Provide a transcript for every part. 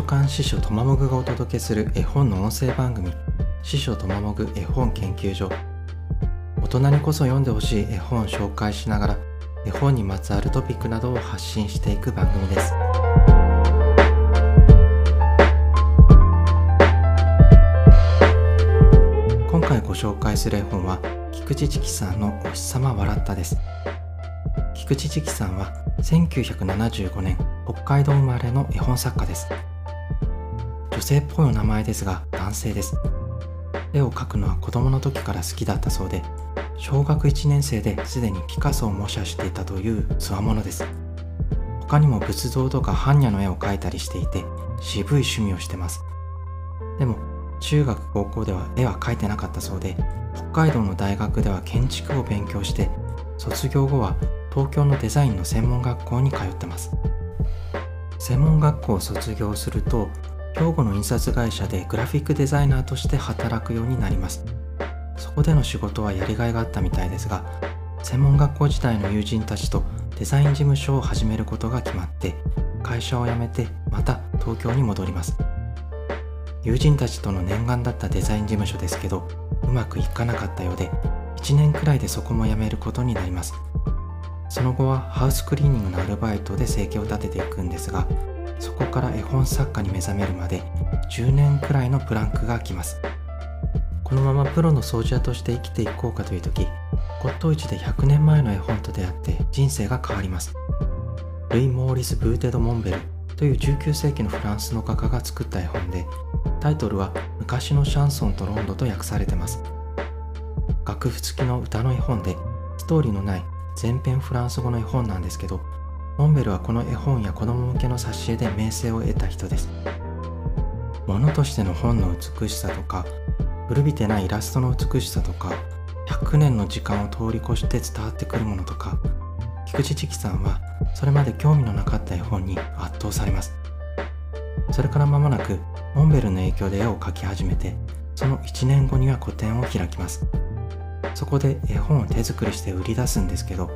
書館司書とまもぐがお届けする絵本の音声番組司書とまもぐ絵本研究所。大人にこそ読んでほしい絵本を紹介しながら絵本にまつわるトピックなどを発信していく番組です。今回ご紹介する絵本は菊池知紀さんのお日様笑ったです。菊池知紀さんは1975年北海道生まれの絵本作家です。女性っぽいお名前ですが男性です。絵を描くのは子供の時から好きだったそうで小学1年生ですでにピカソを模写していたという強者です。他にも仏像とか般若の絵を描いたりしていて渋い趣味をしてます。でも中学高校では絵は描いてなかったそうで北海道の大学では建築を勉強して卒業後は東京のデザインの専門学校に通ってます。専門学校を卒業すると兵庫の印刷会社でグラフィックデザイナーとして働くようになります。そこでの仕事はやりがいがあったみたいですが専門学校時代の友人たちとデザイン事務所を始めることが決まって会社を辞めてまた東京に戻ります。友人たちとの念願だったデザイン事務所ですけどうまくいかなかったようで1年くらいでそこも辞めることになります。その後はハウスクリーニングのアルバイトで生計を立てていくんですがそこから絵本作家に目覚めるまで10年くらいのプランクが空きます。このままプロの掃除屋として生きていこうかという時骨董市で100年前の絵本と出会って人生が変わります。ルイ・モーリス・ブーテ・ド・モンベルという19世紀のフランスの画家が作った絵本でタイトルは昔のシャンソンとロンドと訳されてます。楽譜付きの歌の絵本でストーリーのない全編フランス語の絵本なんですけどモンベルはこの絵本や子供向けの挿絵で名声を得た人です。物としての本の美しさとか古びてないイラストの美しさとか100年の時間を通り越して伝わってくるものとか菊池知紀さんはそれまで興味のなかった絵本に圧倒されます。それから間もなくモンベルの影響で絵を描き始めてその1年後には個展を開きます。そこで絵本を手作りして売り出すんですけど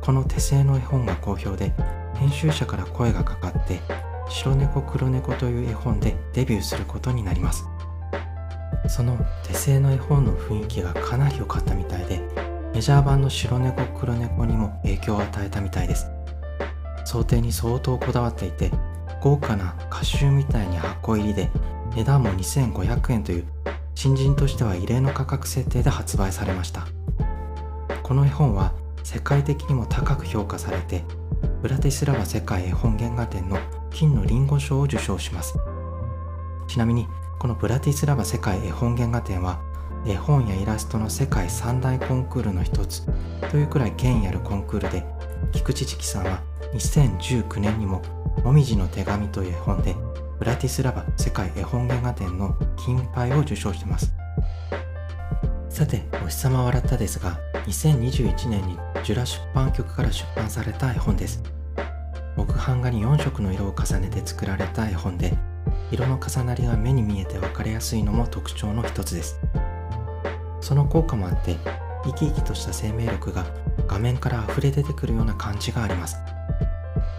この手製の絵本が好評で編集者から声がかかって白猫黒猫という絵本でデビューすることになります。その手製の絵本の雰囲気がかなり良かったみたいでメジャー版の白猫黒猫にも影響を与えたみたいです。想定に相当こだわっていて豪華な歌集みたいに箱入りで値段も2500円という新人としては異例の価格設定で発売されました。この絵本は世界的にも高く評価されてブラティスラバ世界絵本原画展の金のリンゴ賞を受賞します。ちなみにこのブラティスラバ世界絵本原画展は絵本やイラストの世界三大コンクールの一つというくらい権威あるコンクールで菊池知紀さんは2019年にも「もみじの手紙」という絵本でブラティスラバ世界絵本原画展の金牌を受賞してます。さて「お日様笑った」ですが2021年にジュラ出版局から出版された絵本です。木版画に4色の色を重ねて作られた絵本で色の重なりが目に見えて分かりやすいのも特徴の一つです。その効果もあって生き生きとした生命力が画面から溢れ出てくるような感じがあります。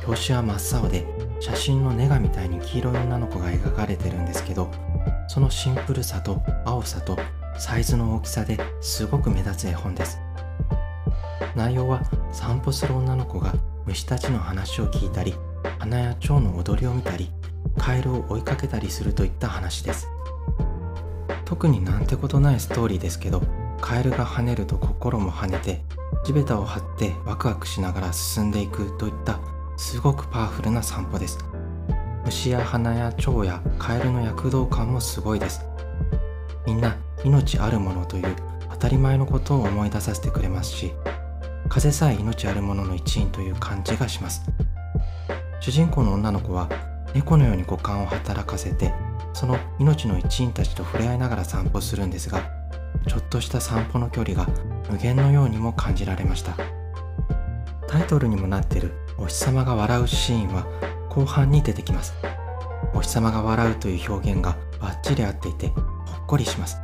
表紙は真っ青で写真のネガみたいに黄色い女の子が描かれてるんですけどそのシンプルさと青さとサイズの大きさですごく目立つ絵本です。内容は散歩する女の子が虫たちの話を聞いたり花や蝶の踊りを見たりカエルを追いかけたりするといった話です。特になんてことないストーリーですけどカエルが跳ねると心も跳ねて地べたを張ってワクワクしながら進んでいくといったすごくパワフルな散歩です。虫や花や蝶やカエルの躍動感もすごいです。みんな命あるものという当たり前のことを思い出させてくれますし風さえ命あるものの一員という感じがします。主人公の女の子は猫のように五感を働かせてその命の一員たちと触れ合いながら散歩するんですがちょっとした散歩の距離が無限のようにも感じられました。タイトルにもなっているお日様が笑うシーンは後半に出てきます。お日様が笑うという表現がバッチリ合っていてほっこりします。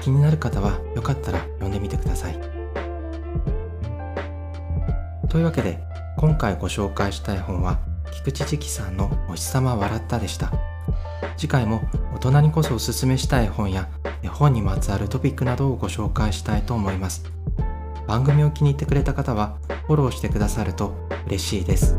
気になる方はよかったら読んでみてください。というわけで今回ご紹介した絵本は菊池時紀さんのお日様笑ったでした次回も大人にこそおすすめしたい本や絵本にまつわるトピックなどをご紹介したいと思います番組を気に入ってくれた方はフォローしてくださると嬉しいです。